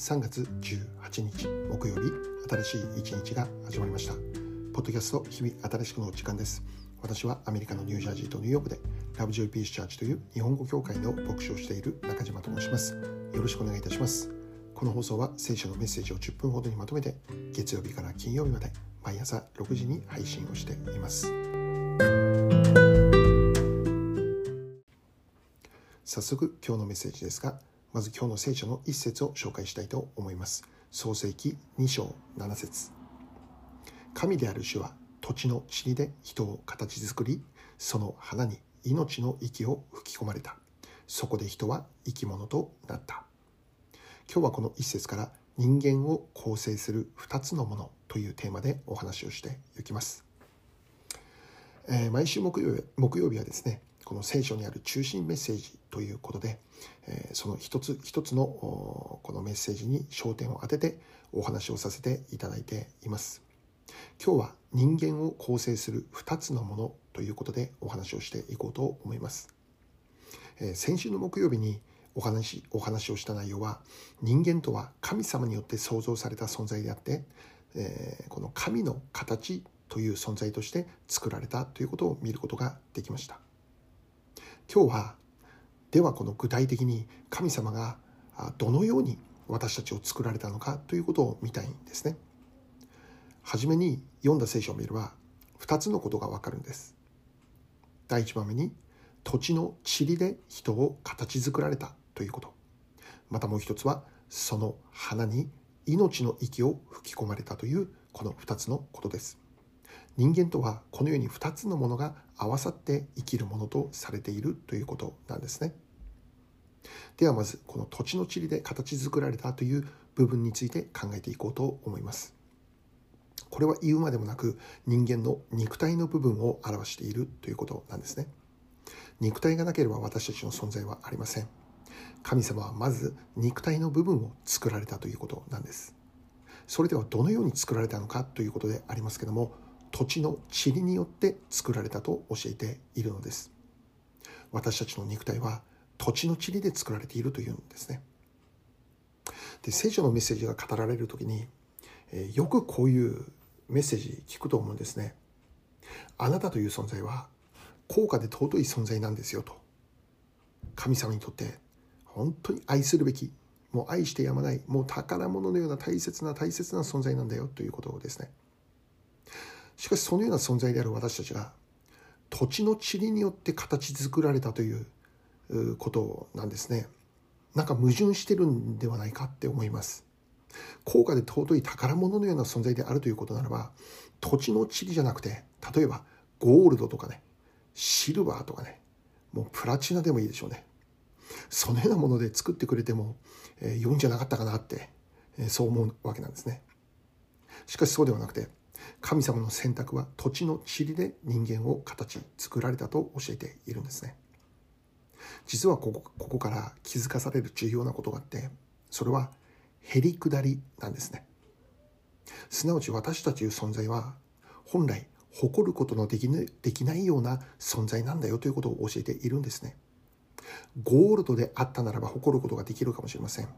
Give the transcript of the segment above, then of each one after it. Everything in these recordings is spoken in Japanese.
3月18日木曜日新しい一日が始まりました。ポッドキャスト日々新しくの時間です。私はアメリカのニュージャージーとニューヨークでラブジョイピースチャーチという日本語協会の牧師をしている中島と申します。よろしくお願いいたします。この放送は聖書のメッセージを10分ほどにまとめて月曜日から金曜日まで毎朝6時に配信をしています。早速今日のメッセージですがまず今日の聖書の一節を紹介したいと思います。創世記2章7節。神である主は土地の塵で人を形作りその花に命の息を吹き込まれた。そこで人は生き物となった。今日はこの一節から人間を構成する2つのものというテーマでお話をしていきます、えー、毎週木曜木曜日はですねこの聖書にある中心メッセージということで、えその一つ一つのこのメッセージに焦点を当ててお話をさせていただいています。今日は人間を構成する2つのものということでお話をしていこうと思います。え先週の木曜日にお話お話をした内容は人間とは神様によって創造された存在であって、えこの神の形という存在として作られたということを見ることができました。今日はではこの具体的に神様がどのように私たちを作られたのかということを見たいんですね。はじめに読んだ聖書を見れば2つのことがわかるんです。第1番目に土地の塵で人を形作られたということ。またもう一つはその花に命の息を吹き込まれたというこの2つのことです。人間とはこのように2つのものが合わさって生きるものとされているということなんですね。ではまずこの土地の地理で形作られたという部分について考えていこうと思います。これは言うまでもなく人間の肉体の部分を表しているということなんですね。肉体がなければ私たちの存在はありません。神様はまず肉体の部分を作られたということなんです。それではどのように作られたのかということでありますけども土地の塵によって作られたと教えているのです。私たちの肉体は土地の塵で作られているというんですね。で聖書のメッセージが語られる時に、えよくこういうメッセージ聞くと思うんですね。あなたという存在は高価で尊い存在なんですよと。神様にとって本当に愛するべきもう愛してやまないもう宝物のような大切な大切な存在なんだよということをですね。かしそのような存在である私たちが土地の塵によって形作られたということなんですね。なんか矛盾してるんではないかって思います。高価で尊い宝物のような存在であるということならば土地の塵じゃなくて例えばゴールドとかねシルバーとかねもうプラチナでもいいでしょうねそのようなもので作ってくれても、えー、良いんじゃなかったかなって、えー、そう思うわけなんですねしかしそうではなくて神様の選択は土地の塵で人間を形作られたと教えているんですね。実はここここから気づかされる重要なことがあってそれはへりくだりなんですね。すなわち私たちという存在は本来誇ることのでき,、できないような存在なんだよということを教えているんですね。ゴールドであったならば誇ることができるかもしれません。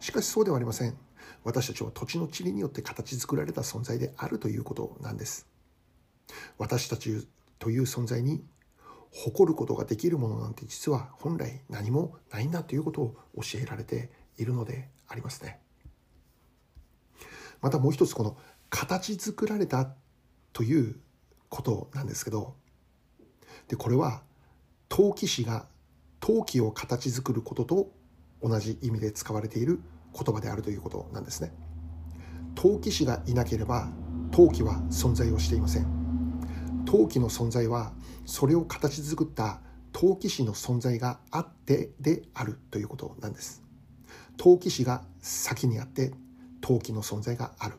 しかしそうではありません。私たちは土地の塵によって形作られた存在であるということなんです。私たちという存在に誇ることができるものなんて実は本来何もないんだということを教えられているのでありますね。またもう一つこの形作られたということなんですけどでこれは陶器師が陶器を形作ることと同じ意味で使われている言葉であるということなんですね。陶器師がいなければ陶器は存在をしていません。陶器の存在はそれを形作った陶器師の存在があってであるということなんです。陶器師が先にあって陶器の存在がある。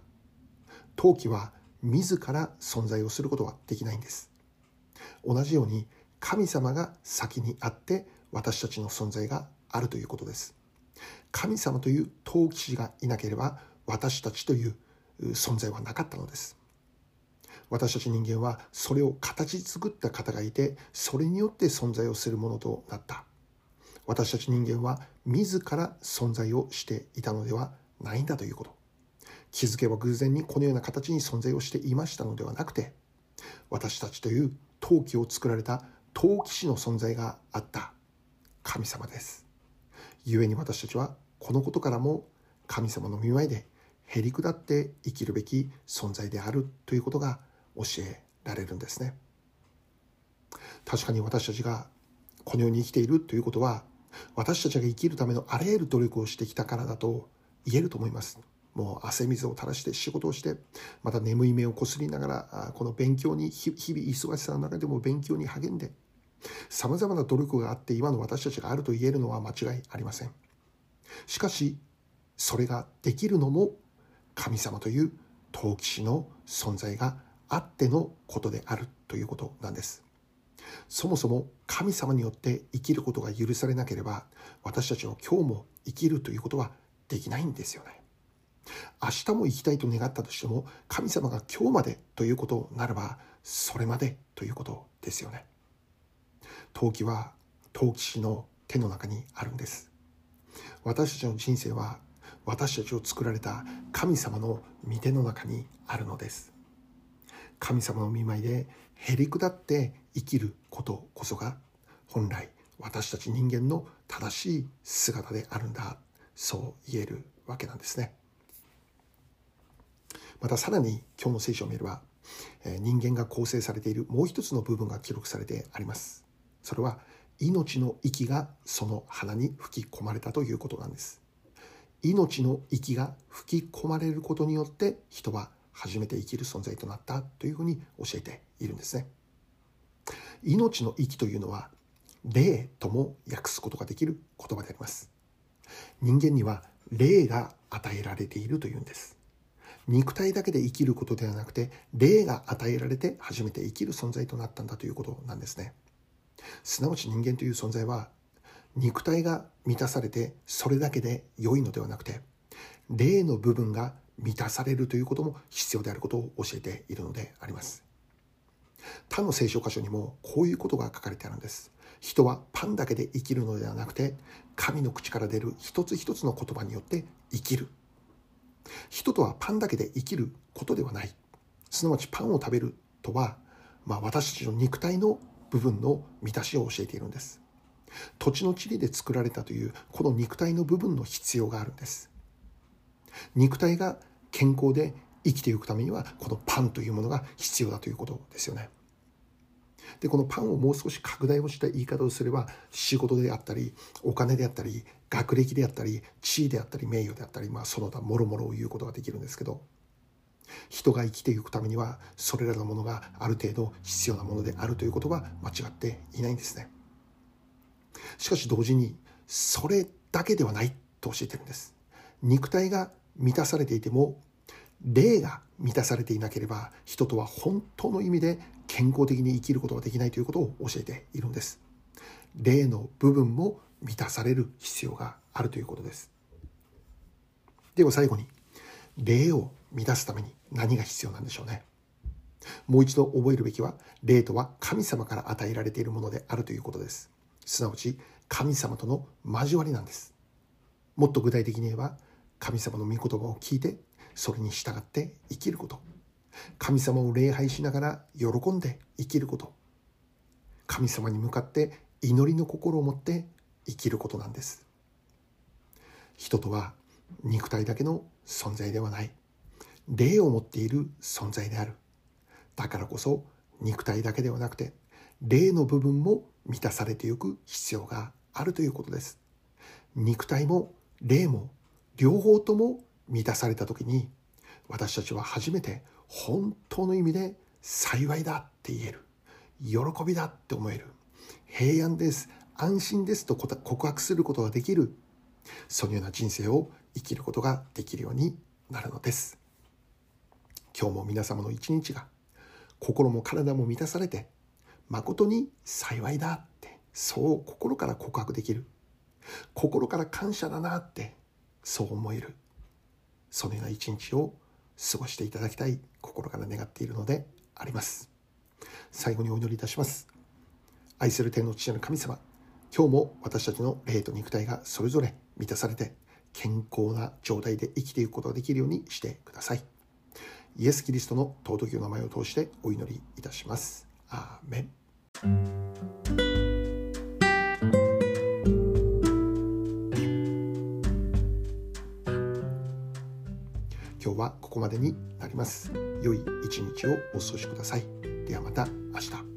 陶器は自ら存在をすることはできないんです。同じように神様が先にあって私たちの存在があるということです。神様という陶器師がいなければ私たちという存在はなかったのです私たち人間はそれを形作った方がいてそれによって存在をするものとなった私たち人間は自ら存在をしていたのではないんだということ。気づけば偶然にこのような形に存在をしていましたのではなくて、私たちという陶器を作られた陶器師の存在があった神様です。故に私たちはこのことからも神様の見舞いでへりくだって生きるべき存在であるということが教えられるんですね。確かに私たちがこの世に生きているということは私たちが生きるためのあらゆる努力をしてきたからだと言えると思います。もう汗水を垂らして仕事をして、また眠い目をこすりながら、この勉強に、日々忙しさの中でも勉強に励んで、様々な努力があって今の私たちがあると言えるのは間違いありません。しかし、それができるのも神様という陶器師の存在があってのことであるということなんです。そもそも神様によって生きることが許されなければ私たちは今日も生きるということはできないんですよね。明日も生きたいと願ったとしても神様が今日までということならばそれまでということですよね。陶器は陶器師の手の中にあるんです。私たちの人生は私たちを作られた神様の御手の中にあるのです。神様の見舞いでへりくだって生きることこそが本来私たち人間の正しい姿であるんだそう言えるわけなんですねまたさらに今日の聖書を見れば人間が構成されているもう一つの部分が記録されてありますそれは命の息がその鼻に吹き込まれたということなんです。命の息が吹き込まれることによって人は初めて生きる存在となったというふうに教えているんですね。命の息というのは霊とも訳すことができる言葉であります。人間には霊が与えられているというんです。肉体だけで生きることではなくて霊が与えられて初めて生きる存在となったんだということなんですね。すなわち人間という存在は肉体が満たされてそれだけで良いのではなくて霊の部分が満たされるということも必要であることを教えているのであります。他の聖書箇所にもこういうことが書かれてあるんです。人はパンだけで生きるのではなくて神の口から出る一つ一つの言葉によって生きる。人とはパンだけで生きることではない。すなわちパンを食べるとは、まあ、私たちの肉体の部分の満たしを教えているんです。土地の地理で作られたというこの肉体の部分の必要があるんです。肉体が健康で生きていくためにはこのパンというものが必要だということですよね。でこのパンをもう少し拡大をした言い方をすれば仕事であったりお金であったり学歴であったり地位であったり名誉であったり、まあ、その他もろもろを言うことができるんですけど人が生きていくためにはそれらのものがある程度必要なものであるということは間違っていないんですね。しかし同時にそれだけではないと教えてるんです。肉体が満たされていても霊が満たされていなければ人とは本当の意味で健康的に生きることができないということを教えているんです。霊の部分も満たされる必要があるということです。では最後に霊を満たすために何が必要なんでしょうね。もう一度覚えるべきは霊とは神様から与えられているものであるということです。すなわち神様との交わりなんです。もっと具体的に言えば神様の御言葉を聞いてそれに従って生きること。神様を礼拝しながら喜んで生きること。神様に向かって祈りの心を持って生きることなんです。人とは肉体だけの存在ではない。霊を持っている存在である。だからこそ肉体だけではなくて霊の部分も満たされていく必要があるということです。肉体も霊も両方とも満たされた時に私たちは初めて本当の意味で幸いだって言える。喜びだって思える。平安です。安心です。と告白することができる。そのような人生を生きることができるようになるのです。今日も皆様の一日が心も体も満たされて誠に幸いだってそう心から告白できる心から感謝だなってそう思えるそのような一日を過ごしていただきたい心から願っているのであります。最後にお祈りいたします。愛する天の父なる神様、今日も私たちの霊と肉体がそれぞれ満たされて健康な状態で生きていくことができるようにしてください。イエス・キリストの尊きお名前を通してお祈りいたします。アーメン。今日はここまでになります。良い一日をお過ごしください。ではまた明日。